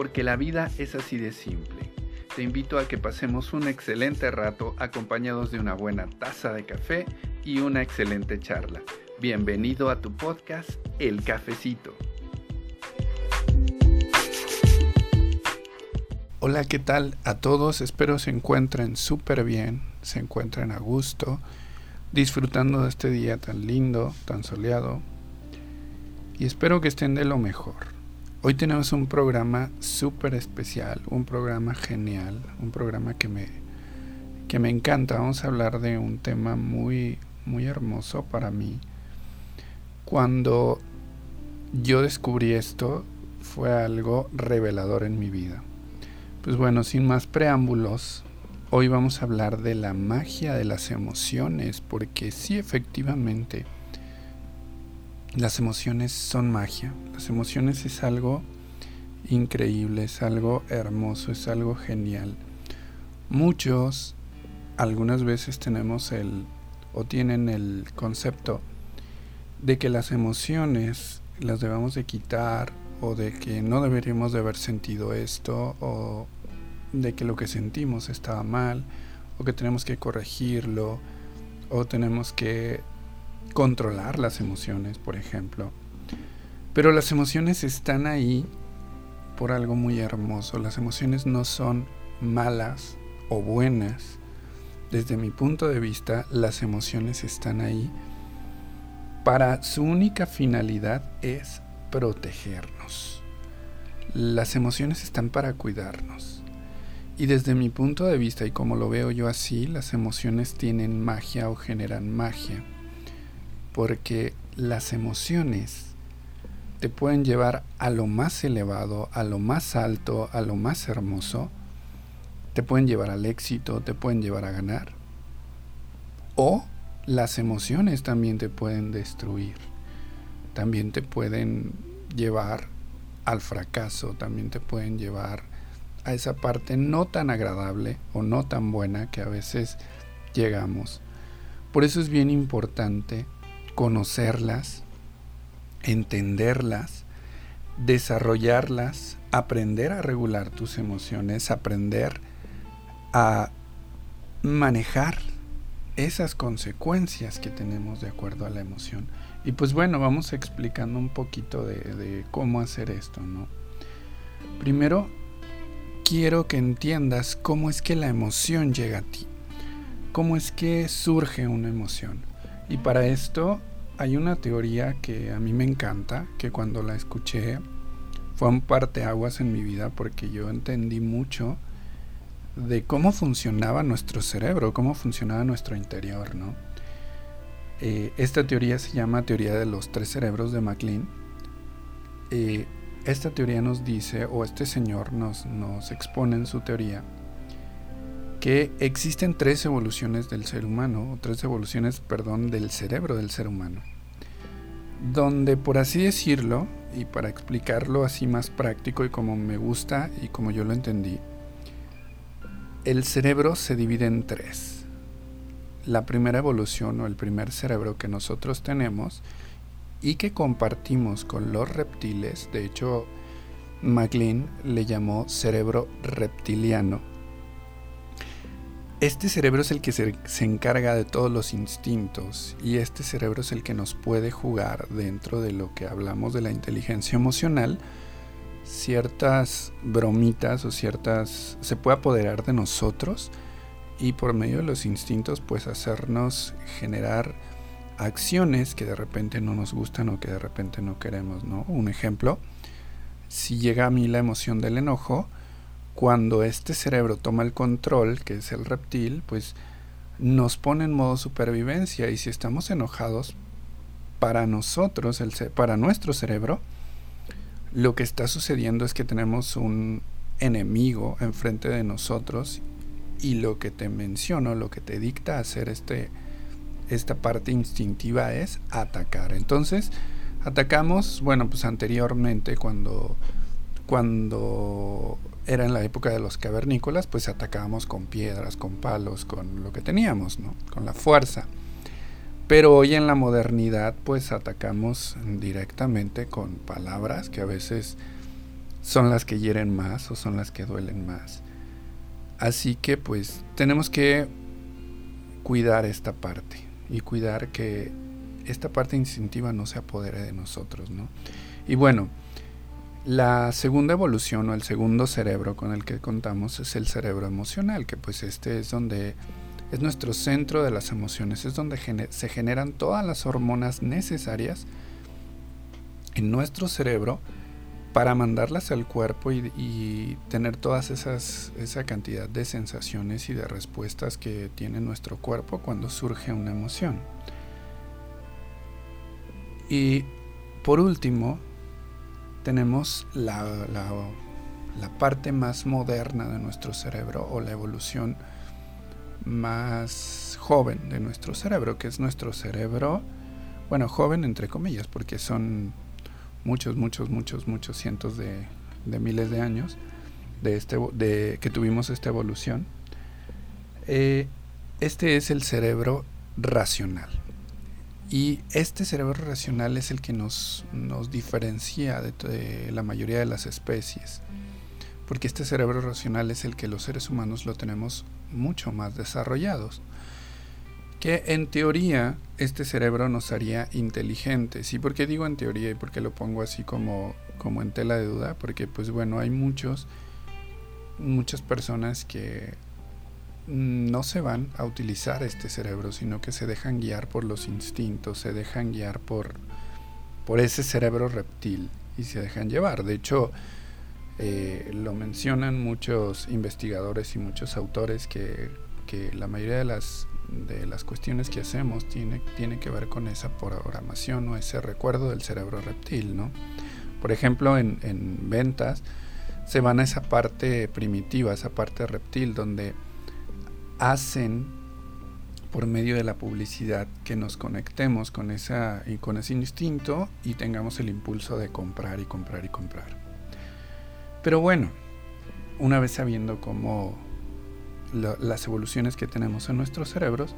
porque la vida es así de simple. Te invito a que pasemos un excelente rato acompañados de una buena taza de café y una excelente charla. Bienvenido a tu podcast El Cafecito. Hola, ¿qué tal a todos? Espero se encuentren súper bien, se encuentren a gusto, disfrutando de este día tan lindo, tan soleado. Y espero que estén de lo mejor. Hoy tenemos un programa súper especial, un programa genial, un programa que me, que me encanta. Vamos a hablar de un tema muy, muy hermoso para mí. Cuando yo descubrí esto, fue algo revelador en mi vida. Pues bueno, sin más preámbulos, hoy vamos a hablar de la magia de las emociones, porque sí, efectivamente, las emociones son magia. Las emociones es algo increíble, es algo hermoso, es algo genial. Muchos, algunas veces tenemos el, o tienen el concepto de que las emociones las debemos de quitar o de que no deberíamos de haber sentido esto o de que lo que sentimos estaba mal o que tenemos que corregirlo o tenemos que controlar las emociones, por ejemplo. Pero las emociones están ahí por algo muy hermoso. Las emociones no son malas o buenas. Desde mi punto de vista, las emociones están ahí para su única finalidad es protegernos. Las emociones están para cuidarnos. Y desde mi punto de vista y como lo veo yo así, las emociones tienen magia o generan magia. Porque las emociones te pueden llevar a lo más elevado, a lo más alto, a lo más hermoso. Te pueden llevar al éxito, te pueden llevar a ganar. O las emociones también te pueden destruir, también te pueden llevar al fracaso, también te pueden llevar a esa parte no tan agradable o no tan buena que a veces llegamos. Por eso es bien importante conocerlas, entenderlas, desarrollarlas, aprender a regular tus emociones, aprender a manejar esas consecuencias que tenemos de acuerdo a la emoción. Y pues bueno, vamos explicando un poquito de, cómo hacer esto, ¿no? Primero, quiero que entiendas cómo es que la emoción llega a ti, cómo es que surge una emoción. Y para esto hay una teoría que a mí me encanta, que cuando la escuché fue un parteaguas en mi vida porque yo entendí mucho de cómo funcionaba nuestro cerebro, cómo funcionaba nuestro interior, ¿no? Eh, esta teoría se llama teoría de los tres cerebros de MacLean. Eh, esta teoría nos dice, o este señor nos, nos expone en su teoría, que existen tres evoluciones del ser humano, o tres evoluciones, perdón, del cerebro del ser humano, donde por así decirlo, y para explicarlo así más práctico y como me gusta y como yo lo entendí, el cerebro se divide en tres. La primera evolución o el primer cerebro que nosotros tenemos y que compartimos con los reptiles, de hecho MacLean le llamó cerebro reptiliano. Este cerebro es el que se, se, encarga de todos los instintos y este cerebro es el que nos puede jugar dentro de lo que hablamos de la inteligencia emocional ciertas bromitas o ciertas... se puede apoderar de nosotros y por medio de los instintos pues hacernos generar acciones que de repente no nos gustan o que de repente no queremos, ¿no? Un ejemplo, si llega a mí la emoción del enojo, cuando este cerebro toma el control, que es el reptil, pues nos pone en modo supervivencia y si estamos enojados, para nosotros, el, para nuestro cerebro, lo que está sucediendo es que tenemos un enemigo enfrente de nosotros y lo que te menciono, lo que te dicta hacer este, esta parte instintiva es atacar. Entonces, atacamos, bueno, pues anteriormente cuando, cuando era en la época de los cavernícolas, pues atacábamos con piedras, con palos, con lo que teníamos, ¿no? Con la fuerza. Pero hoy en la modernidad pues atacamos directamente con palabras que a veces son las que hieren más o son las que duelen más. Así que pues tenemos que cuidar esta parte y cuidar que esta parte instintiva no se apodere de nosotros, ¿no? Y bueno, la segunda evolución o el segundo cerebro con el que contamos es el cerebro emocional, que pues este es donde es nuestro centro de las emociones, es donde se generan todas las hormonas necesarias en nuestro cerebro para mandarlas al cuerpo y, tener todas esas esa cantidad de sensaciones y de respuestas que tiene nuestro cuerpo cuando surge una emoción. Y por último, tenemos la, la parte más moderna de nuestro cerebro o la evolución más joven de nuestro cerebro, que es nuestro cerebro, bueno, joven entre comillas, porque son muchos, muchos, muchos, muchos cientos de, miles de años de, este, de que tuvimos esta evolución. Eh, este es el cerebro racional. Y este cerebro racional es el que nos, nos diferencia de, la mayoría de las especies. Porque este cerebro racional es el que los seres humanos lo tenemos mucho más desarrollados que en teoría este cerebro nos haría inteligentes. ¿Y por qué digo en teoría y por qué lo pongo así como, como en tela de duda? Porque pues bueno, hay muchos, muchas personas que no se van a utilizar este cerebro, sino que se dejan guiar por los instintos, se dejan guiar por, por ese cerebro reptil y se dejan llevar. De hecho, eh, lo mencionan muchos investigadores y muchos autores que, que la mayoría de las de las cuestiones que hacemos tiene, tiene que ver con esa programación o ese recuerdo del cerebro reptil, ¿no? Por ejemplo, en, en ventas se van a esa parte primitiva, esa parte reptil, donde hacen por medio de la publicidad que nos conectemos con, esa, y con ese instinto y tengamos el impulso de comprar y comprar y comprar. Pero bueno, una vez sabiendo cómo las evoluciones que tenemos en nuestros cerebros,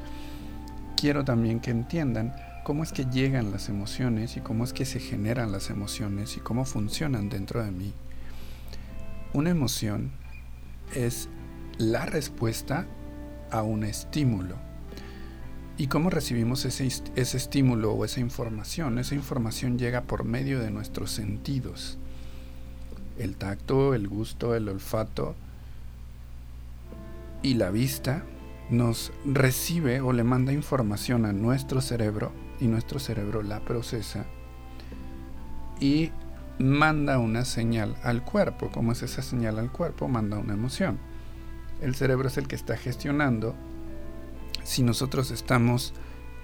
quiero también que entiendan cómo es que llegan las emociones y cómo es que se generan las emociones y cómo funcionan dentro de mí. Una emoción es la respuesta a un estímulo. ¿Y cómo recibimos ese, estímulo o esa información? Esa información llega por medio de nuestros sentidos. El tacto, el gusto, el olfato, y la vista nos recibe o le manda información a nuestro cerebro y nuestro cerebro la procesa y manda una señal al cuerpo. ¿Cómo es esa señal al cuerpo? Manda una emoción. El cerebro es el que está gestionando si nosotros estamos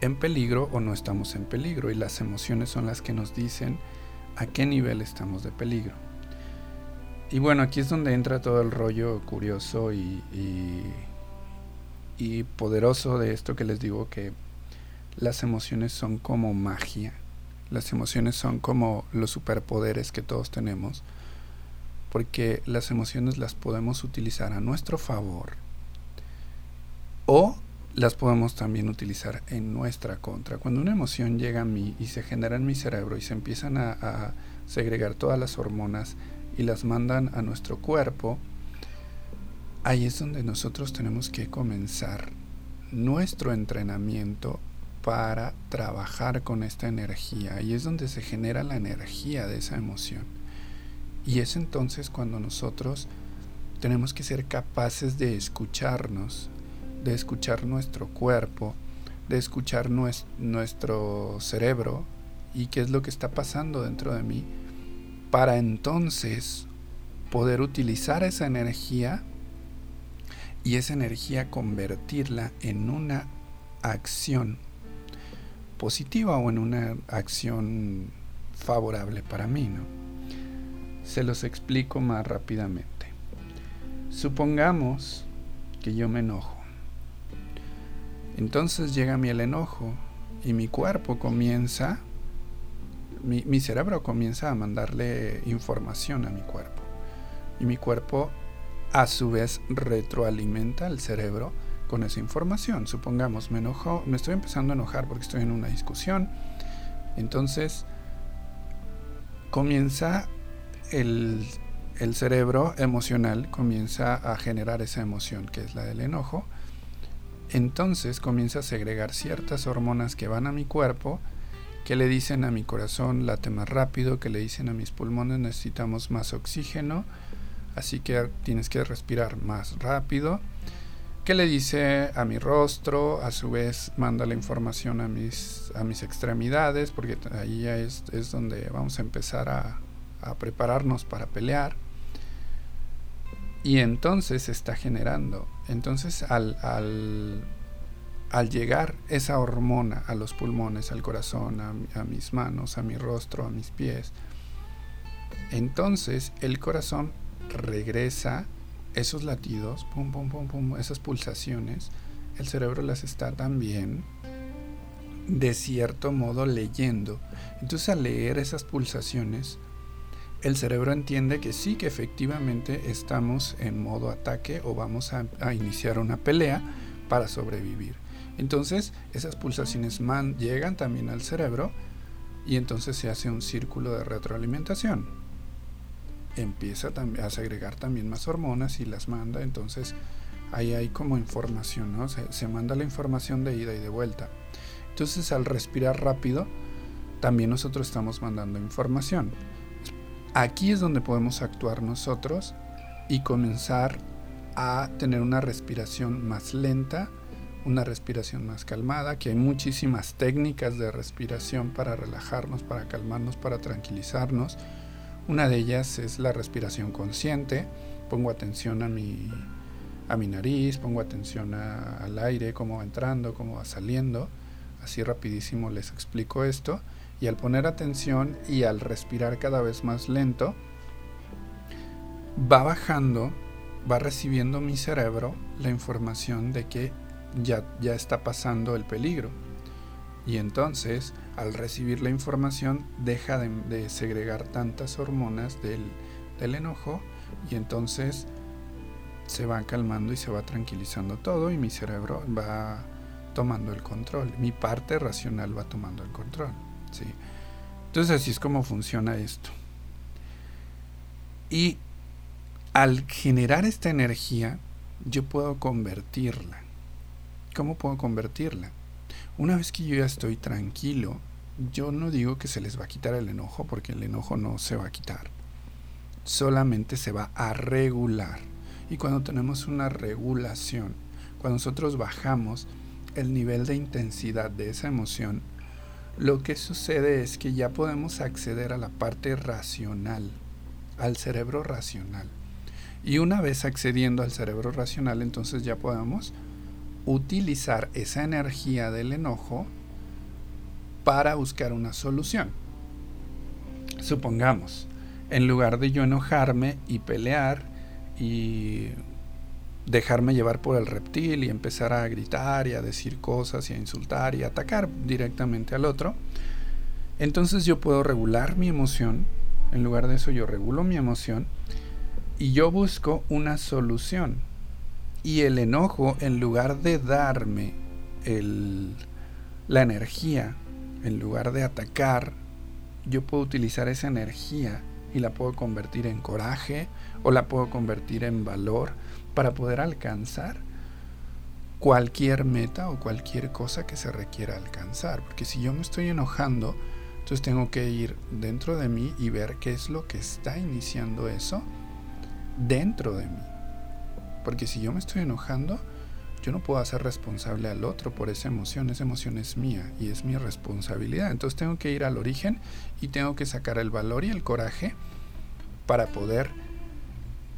en peligro o no estamos en peligro y las emociones son las que nos dicen a qué nivel estamos de peligro. Y bueno, aquí es donde entra todo el rollo curioso y, y, poderoso de esto que les digo que las emociones son como magia. Las emociones son como los superpoderes que todos tenemos. Porque las emociones las podemos utilizar a nuestro favor. O las podemos también utilizar en nuestra contra. Cuando una emoción llega a mí y se genera en mi cerebro y se empiezan a, a segregar todas las hormonas y las mandan a nuestro cuerpo, ahí es donde nosotros tenemos que comenzar nuestro entrenamiento para trabajar con esta energía. Ahí es donde se genera la energía de esa emoción. Y es entonces cuando nosotros tenemos que ser capaces de escucharnos, de escuchar nuestro cuerpo, de escuchar nuestro cerebro y qué es lo que está pasando dentro de mí para entonces poder utilizar esa energía y esa energía convertirla en una acción positiva o en una acción favorable para mí, ¿no? Se los explico más rápidamente. Supongamos que yo me enojo. Entonces llega mi el enojo y mi cuerpo comienza mi, cerebro comienza a mandarle información a mi cuerpo. Y mi cuerpo a su vez retroalimenta al cerebro con esa información. Supongamos, me enojo, me estoy empezando a enojar porque estoy en una discusión. Entonces comienza el, cerebro emocional comienza a generar esa emoción que es la del enojo. Entonces comienza a segregar ciertas hormonas que van a mi cuerpo, que le dicen a mi corazón late más rápido, que le dicen a mis pulmones necesitamos más oxígeno, así que tienes que respirar más rápido, que le dice a mi rostro, a su vez manda la información a mis, extremidades, porque ahí ya es donde vamos a empezar a, a prepararnos para pelear. Y entonces se está generando. Entonces al, al, llegar esa hormona a los pulmones, al corazón, a, a mis manos, a mi rostro, a mis pies, entonces el corazón regresa esos latidos, pum, pum, pum, pum, esas pulsaciones, el cerebro las está también de cierto modo leyendo. Entonces al leer esas pulsaciones, el cerebro entiende que sí, que efectivamente estamos en modo ataque o vamos a, iniciar una pelea para sobrevivir. Entonces esas pulsaciones man llegan también al cerebro y entonces se hace un círculo de retroalimentación. Empieza a segregar también más hormonas y las manda, entonces ahí hay como información, ¿no? Se, se manda la información de ida y de vuelta. Entonces al respirar rápido, también nosotros estamos mandando información. Aquí es donde podemos actuar nosotros y comenzar a tener una respiración más lenta, una respiración más calmada, que hay muchísimas técnicas de respiración para relajarnos, para calmarnos, para tranquilizarnos. Una de ellas es la respiración consciente. Pongo atención a mi, a mi nariz, pongo atención al aire, cómo va entrando, cómo va saliendo. Así rapidísimo les explico esto. Y al poner atención y al respirar cada vez más lento, va bajando, va recibiendo mi cerebro la información de que ya, ya está pasando el peligro. Y entonces, al recibir la información, deja de, segregar tantas hormonas del, del enojo y entonces se va calmando y se va tranquilizando todo y mi cerebro va tomando el control. Mi parte racional va tomando el control. Entonces así es como funciona esto. Y al generar esta energía, yo puedo convertirla. ¿Cómo puedo convertirla? Una vez que yo ya estoy tranquilo, yo no digo que se les va a quitar el enojo, porque el enojo no se va a quitar. Solamente se va a regular. Y cuando tenemos una regulación, cuando nosotros bajamos el nivel de intensidad de esa emoción, lo que sucede es que ya podemos acceder a la parte racional, al cerebro racional. Y una vez accediendo al cerebro racional, entonces ya podemos utilizar esa energía del enojo para buscar una solución. Supongamos, en lugar de yo enojarme y pelear y dejarme llevar por el reptil y empezar a gritar y a decir cosas y a insultar y atacar directamente al otro, entonces yo puedo regular mi emoción, en lugar de eso yo regulo mi emoción y yo busco una solución. Y el enojo, en lugar de darme el, la energía, en lugar de atacar, yo puedo utilizar esa energía y la puedo convertir en coraje o la puedo convertir en valor para poder alcanzar cualquier meta o cualquier cosa que se requiera alcanzar. Porque si yo me estoy enojando, entonces tengo que ir dentro de mí y ver qué es lo que está iniciando eso dentro de mí. Porque si yo me estoy enojando, yo no puedo hacer responsable al otro por esa emoción. Esa emoción es mía y es mi responsabilidad. Entonces tengo que ir al origen y tengo que sacar el valor y el coraje para poder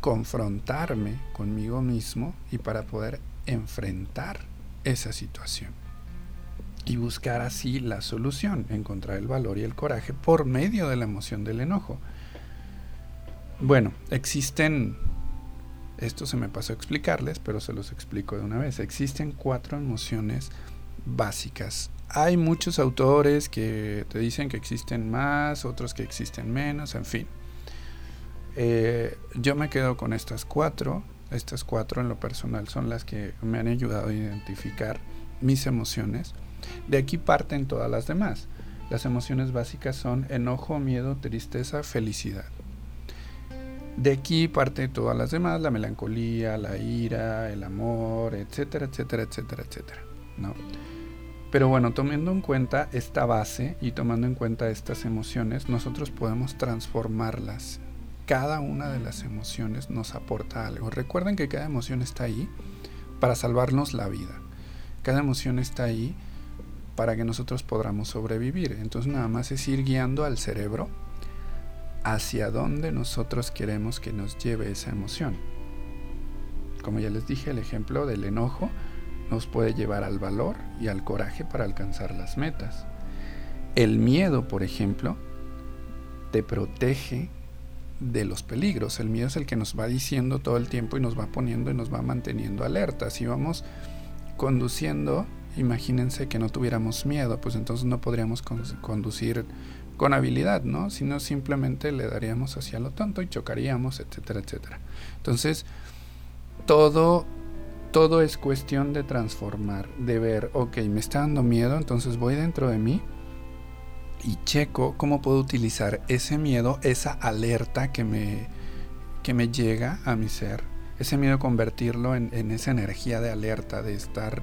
confrontarme conmigo mismo y para poder enfrentar esa situación y buscar así la solución, encontrar el valor y el coraje por medio de la emoción del enojo. Bueno, existen, esto se me pasó a explicarles, pero se los explico de una vez, existen cuatro emociones básicas. Hay muchos autores que te dicen que existen más, otros que existen menos, en fin. Eh, yo me quedo con estas cuatro. Estas cuatro en lo personal son las que me han ayudado a identificar mis emociones. De aquí parten todas las demás. Las emociones básicas son enojo, miedo, tristeza, felicidad. De aquí parte todas las demás, la melancolía, la ira, el amor, etcétera, etcétera, etcétera, etcétera. ¿no? Pero bueno, tomando en cuenta esta base y tomando en cuenta estas emociones, nosotros podemos transformarlas. Cada una de las emociones nos aporta algo. Recuerden que cada emoción está ahí para salvarnos la vida. Cada emoción está ahí para que nosotros podamos sobrevivir. Entonces nada más es ir guiando al cerebro hacia dónde nosotros queremos que nos lleve esa emoción. Como ya les dije, el ejemplo del enojo nos puede llevar al valor y al coraje para alcanzar las metas. El miedo, por ejemplo, te protege de los peligros. El miedo es el que nos va diciendo todo el tiempo y nos va poniendo y nos va manteniendo alerta. Si vamos conduciendo, imagínense que no tuviéramos miedo, pues entonces no podríamos conducir con habilidad, ¿no? Sino simplemente le daríamos hacia lo tonto y chocaríamos, etcétera, etcétera. Entonces, todo, todo es cuestión de transformar, de ver, ok, me está dando miedo, entonces voy dentro de mí y checo cómo puedo utilizar ese miedo, esa alerta que me, que me llega a mi ser, ese miedo convertirlo en, en esa energía de alerta, de estar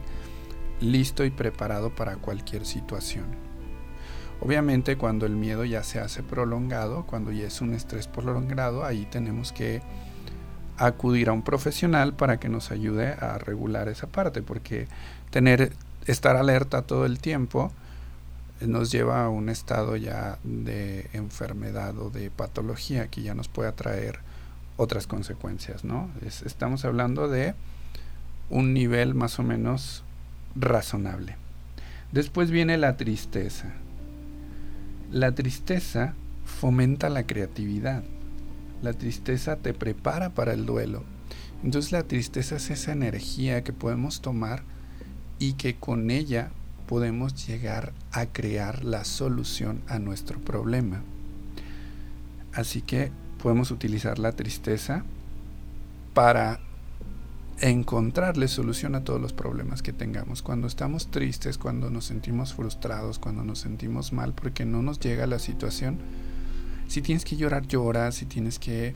listo y preparado para cualquier situación. Obviamente cuando el miedo ya se hace prolongado, cuando ya es un estrés prolongado, ahí tenemos que acudir a un profesional para que nos ayude a regular esa parte, porque tener estar alerta todo el tiempo nos lleva a un estado ya de enfermedad o de patología que ya nos puede traer otras consecuencias, ¿no? estamos hablando de un nivel más o menos razonable. Después viene la tristeza. La tristeza fomenta la creatividad. La tristeza te prepara para el duelo. Entonces la tristeza es esa energía que podemos tomar y que con ella podemos llegar a crear la solución a nuestro problema. Así que podemos utilizar la tristeza para encontrarle solución a todos los problemas que tengamos. Cuando estamos tristes, cuando nos sentimos frustrados, cuando nos sentimos mal porque no nos llega la situación, si tienes que llorar, llora, si tienes que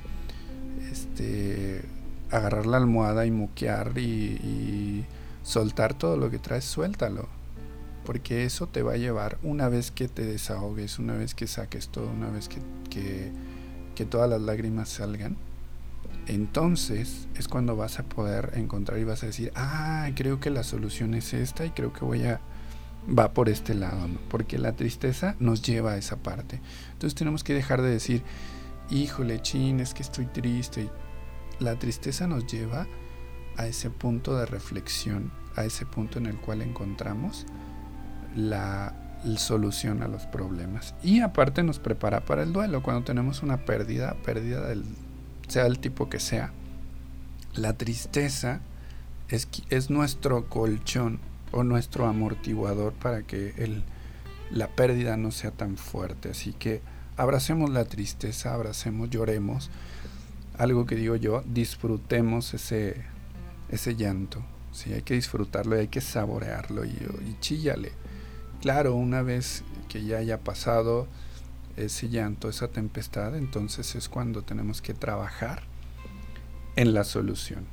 este, agarrar la almohada y muquear y, y soltar todo lo que traes, suéltalo. Porque eso te va a llevar una vez que te desahogues, una vez que saques todo, una vez que, que, todas las lágrimas salgan entonces es cuando vas a poder encontrar y vas a decir, ah, creo que la solución es esta y creo que voy a, va por este lado, porque la tristeza nos lleva a esa parte. Entonces tenemos que dejar de decir, híjole, chin, es que estoy triste. La tristeza nos lleva a ese punto de reflexión, a ese punto en el cual encontramos la solución a los problemas. Y aparte nos prepara para el duelo. Cuando tenemos una pérdida, pérdida del sea el tipo que sea. La tristeza es, es nuestro colchón o nuestro amortiguador para que el, la pérdida no sea tan fuerte. Así que abracemos la tristeza, abracemos, lloremos. Algo que digo yo, disfrutemos ese, ese llanto. Sí, hay que disfrutarlo y hay que saborearlo y, y chíllale. Claro, una vez que ya haya pasado, ese llanto, esa tempestad, entonces es cuando tenemos que trabajar en la solución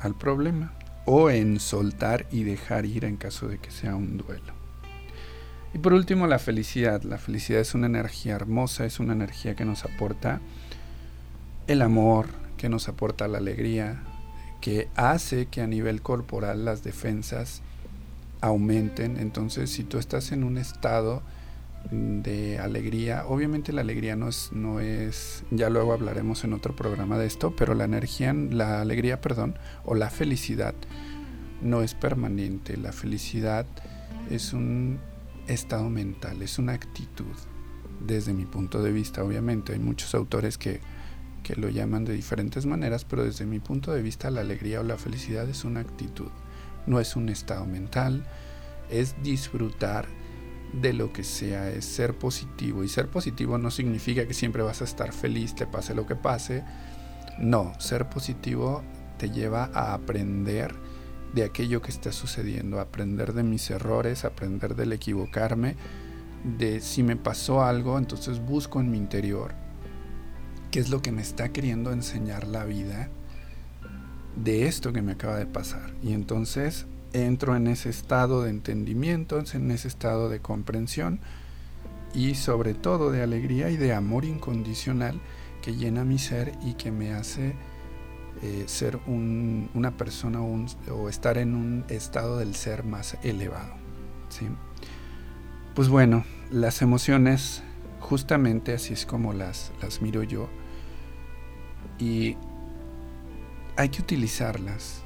al problema o en soltar y dejar ir en caso de que sea un duelo. Y por último, la felicidad. La felicidad es una energía hermosa, es una energía que nos aporta el amor, que nos aporta la alegría, que hace que a nivel corporal las defensas aumenten. Entonces, si tú estás en un estado de alegría. Obviamente la alegría no es, no es, ya luego hablaremos en otro programa de esto, pero la energía, la alegría, perdón, o la felicidad no es permanente. La felicidad es un estado mental, es una actitud, desde mi punto de vista, obviamente. Hay muchos autores que, que lo llaman de diferentes maneras, pero desde mi punto de vista la alegría o la felicidad es una actitud, no es un estado mental, es disfrutar de lo que sea, es ser positivo. Y ser positivo no significa que siempre vas a estar feliz, te pase lo que pase. No, ser positivo te lleva a aprender de aquello que está sucediendo, aprender de mis errores, aprender del equivocarme, de si me pasó algo, entonces busco en mi interior qué es lo que me está queriendo enseñar la vida de esto que me acaba de pasar. Y entonces entro en ese estado de entendimiento, en ese estado de comprensión y sobre todo de alegría y de amor incondicional que llena mi ser y que me hace eh, ser una persona o, estar en un estado del ser más elevado. ¿sí? Pues bueno, las emociones justamente así es como las, las miro yo y hay que utilizarlas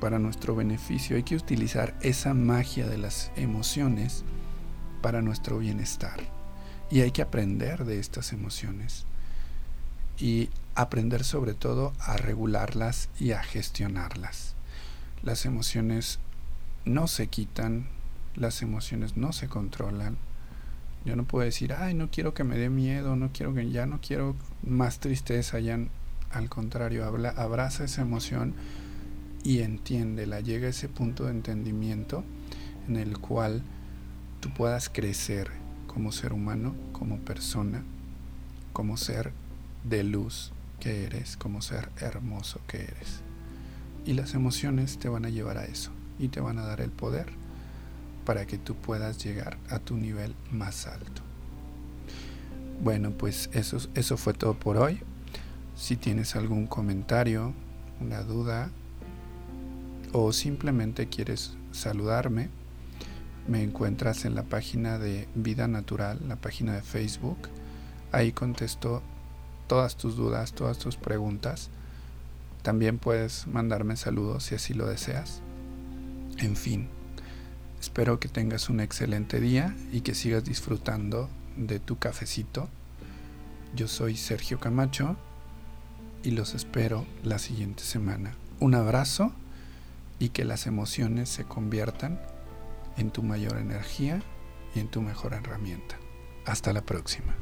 para nuestro beneficio, hay que utilizar esa magia de las emociones para nuestro bienestar. Y hay que aprender de estas emociones. Y aprender sobre todo a regularlas y a gestionarlas. Las emociones no se quitan, las emociones no se controlan. Yo no puedo decir, ay, no quiero que me dé miedo, no quiero que ya no quiero más tristeza, ya al contrario, abraza esa emoción y entiéndela, llega a ese punto de entendimiento en el cual tú puedas crecer como ser humano, como persona, como ser de luz que eres, como ser hermoso que eres. Y las emociones te van a llevar a eso y te van a dar el poder para que tú puedas llegar a tu nivel más alto. Bueno, pues eso, eso fue todo por hoy. Si tienes algún comentario, una duda o simplemente quieres saludarme, me encuentras en la página de Vida Natural, la página de Facebook. Ahí contesto todas tus dudas, todas tus preguntas. También puedes mandarme saludos si así lo deseas. En fin, espero que tengas un excelente día y que sigas disfrutando de tu cafecito. Yo soy Sergio Camacho y los espero la siguiente semana. Un abrazo y que las emociones se conviertan en tu mayor energía y en tu mejor herramienta. Hasta la próxima.